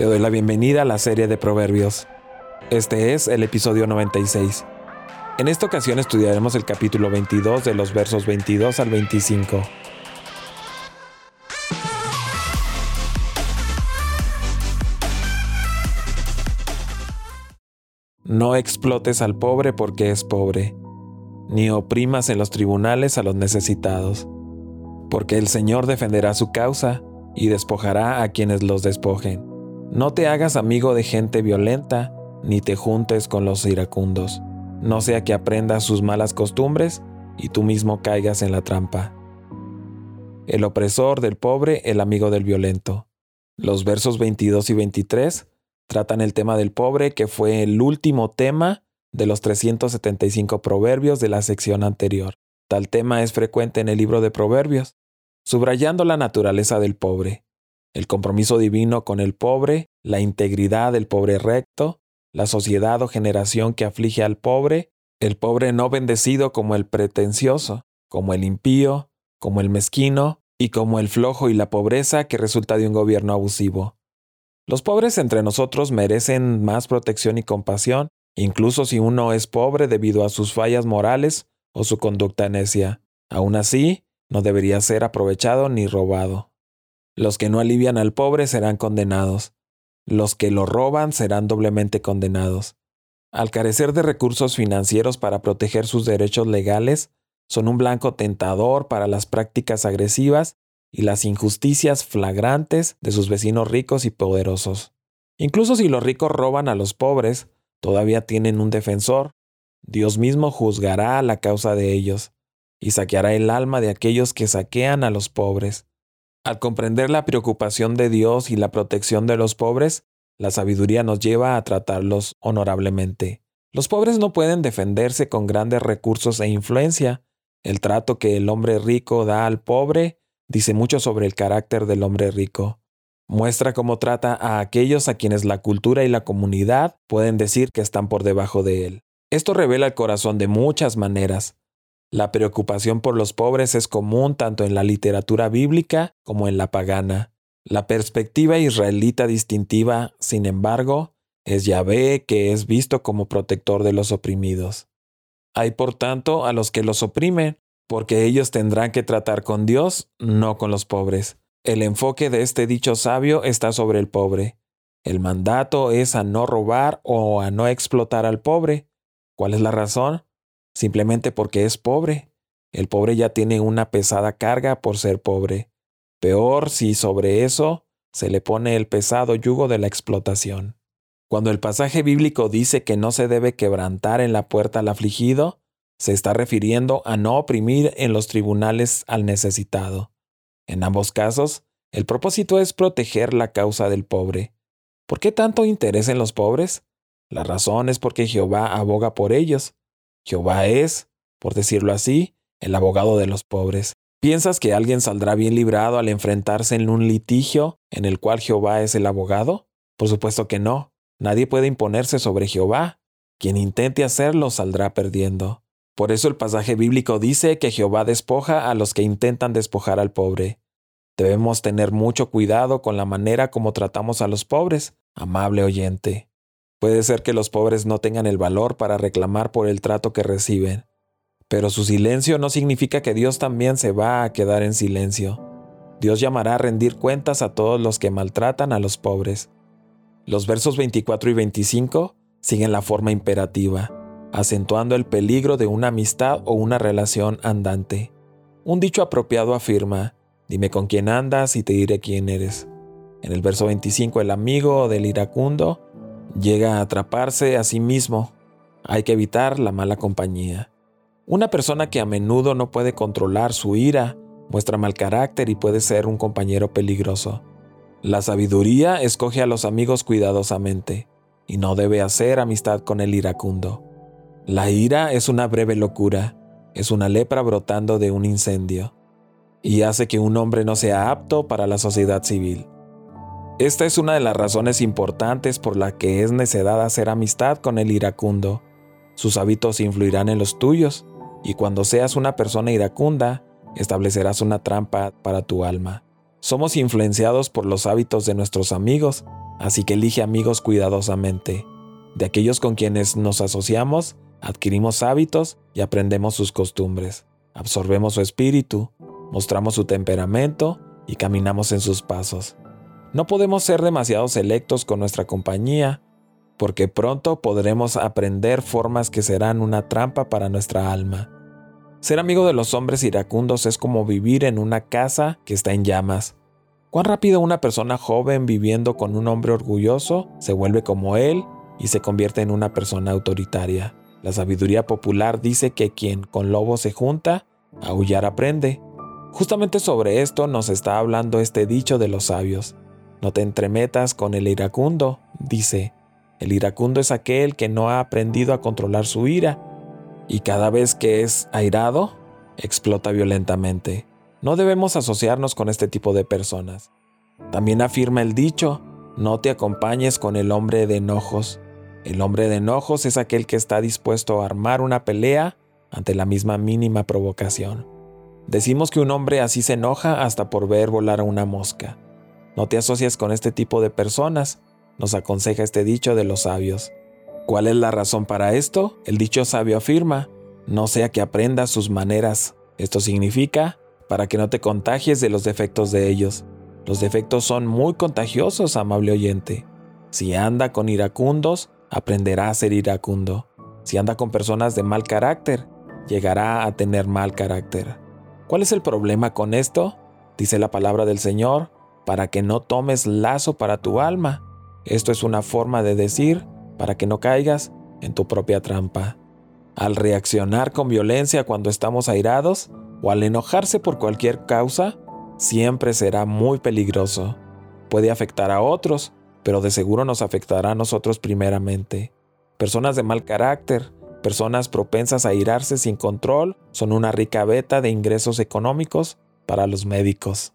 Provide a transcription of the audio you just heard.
Te doy la bienvenida a la serie de Proverbios. Este es el episodio 96. En esta ocasión estudiaremos el capítulo 22 de los versos 22 al 25. No explotes al pobre porque es pobre, ni oprimas en los tribunales a los necesitados, porque el Señor defenderá su causa y despojará a quienes los despojen. No te hagas amigo de gente violenta, ni te juntes con los iracundos, no sea que aprendas sus malas costumbres y tú mismo caigas en la trampa. El opresor del pobre, el amigo del violento. Los versos 22 y 23 tratan el tema del pobre, que fue el último tema de los 375 proverbios de la sección anterior. Tal tema es frecuente en el libro de Proverbios, subrayando la naturaleza del pobre el compromiso divino con el pobre, la integridad del pobre recto, la sociedad o generación que aflige al pobre, el pobre no bendecido como el pretencioso, como el impío, como el mezquino y como el flojo y la pobreza que resulta de un gobierno abusivo. Los pobres entre nosotros merecen más protección y compasión, incluso si uno es pobre debido a sus fallas morales o su conducta necia. Aún así, no debería ser aprovechado ni robado. Los que no alivian al pobre serán condenados. Los que lo roban serán doblemente condenados. Al carecer de recursos financieros para proteger sus derechos legales, son un blanco tentador para las prácticas agresivas y las injusticias flagrantes de sus vecinos ricos y poderosos. Incluso si los ricos roban a los pobres, todavía tienen un defensor. Dios mismo juzgará la causa de ellos y saqueará el alma de aquellos que saquean a los pobres. Al comprender la preocupación de Dios y la protección de los pobres, la sabiduría nos lleva a tratarlos honorablemente. Los pobres no pueden defenderse con grandes recursos e influencia. El trato que el hombre rico da al pobre dice mucho sobre el carácter del hombre rico. Muestra cómo trata a aquellos a quienes la cultura y la comunidad pueden decir que están por debajo de él. Esto revela el corazón de muchas maneras. La preocupación por los pobres es común tanto en la literatura bíblica como en la pagana. La perspectiva israelita distintiva, sin embargo, es Yahvé que es visto como protector de los oprimidos. Hay por tanto a los que los oprimen, porque ellos tendrán que tratar con Dios, no con los pobres. El enfoque de este dicho sabio está sobre el pobre. El mandato es a no robar o a no explotar al pobre. ¿Cuál es la razón? Simplemente porque es pobre. El pobre ya tiene una pesada carga por ser pobre. Peor si sobre eso se le pone el pesado yugo de la explotación. Cuando el pasaje bíblico dice que no se debe quebrantar en la puerta al afligido, se está refiriendo a no oprimir en los tribunales al necesitado. En ambos casos, el propósito es proteger la causa del pobre. ¿Por qué tanto interés en los pobres? La razón es porque Jehová aboga por ellos, Jehová es, por decirlo así, el abogado de los pobres. ¿Piensas que alguien saldrá bien librado al enfrentarse en un litigio en el cual Jehová es el abogado? Por supuesto que no. Nadie puede imponerse sobre Jehová. Quien intente hacerlo saldrá perdiendo. Por eso el pasaje bíblico dice que Jehová despoja a los que intentan despojar al pobre. Debemos tener mucho cuidado con la manera como tratamos a los pobres, amable oyente. Puede ser que los pobres no tengan el valor para reclamar por el trato que reciben, pero su silencio no significa que Dios también se va a quedar en silencio. Dios llamará a rendir cuentas a todos los que maltratan a los pobres. Los versos 24 y 25 siguen la forma imperativa, acentuando el peligro de una amistad o una relación andante. Un dicho apropiado afirma, dime con quién andas y te diré quién eres. En el verso 25 el amigo del iracundo llega a atraparse a sí mismo. Hay que evitar la mala compañía. Una persona que a menudo no puede controlar su ira muestra mal carácter y puede ser un compañero peligroso. La sabiduría escoge a los amigos cuidadosamente y no debe hacer amistad con el iracundo. La ira es una breve locura, es una lepra brotando de un incendio y hace que un hombre no sea apto para la sociedad civil. Esta es una de las razones importantes por la que es necedad hacer amistad con el iracundo. Sus hábitos influirán en los tuyos, y cuando seas una persona iracunda, establecerás una trampa para tu alma. Somos influenciados por los hábitos de nuestros amigos, Así que elige amigos cuidadosamente. De aquellos con quienes nos asociamos, adquirimos hábitos y aprendemos sus costumbres. Absorbemos su espíritu, mostramos su temperamento y caminamos en sus pasos. No podemos ser demasiado selectos con nuestra compañía, porque pronto podremos aprender formas que serán una trampa para nuestra alma. Ser amigo de los hombres iracundos es como vivir en una casa que está en llamas. Cuán rápido una persona joven viviendo con un hombre orgulloso se vuelve como él y se convierte en una persona autoritaria. La sabiduría popular dice que quien con lobo se junta, aullar aprende. Justamente sobre esto nos está hablando este dicho de los sabios. No te entremetas con el iracundo, dice. El iracundo es aquel que no ha aprendido a controlar su ira y cada vez que es airado, explota violentamente. No debemos asociarnos con este tipo de personas. También afirma el dicho, no te acompañes con el hombre de enojos. El hombre de enojos es aquel que está dispuesto a armar una pelea ante la misma mínima provocación. Decimos que un hombre así se enoja hasta por ver volar a una mosca. No te asocies con este tipo de personas, nos aconseja este dicho de los sabios. ¿Cuál es la razón para esto? El dicho sabio afirma, no sea que aprendas sus maneras. Esto significa, para que no te contagies de los defectos de ellos. Los defectos son muy contagiosos, amable oyente. Si anda con iracundos, aprenderá a ser iracundo. Si anda con personas de mal carácter, llegará a tener mal carácter. ¿Cuál es el problema con esto? Dice la palabra del Señor, para que no tomes lazo para tu alma. Esto es una forma de decir, para que no caigas en tu propia trampa. Al reaccionar con violencia cuando estamos airados o al enojarse por cualquier causa, siempre será muy peligroso. Puede afectar a otros, pero de seguro nos afectará a nosotros primeramente. Personas de mal carácter, personas propensas a irarse sin control, son una rica beta de ingresos económicos para los médicos.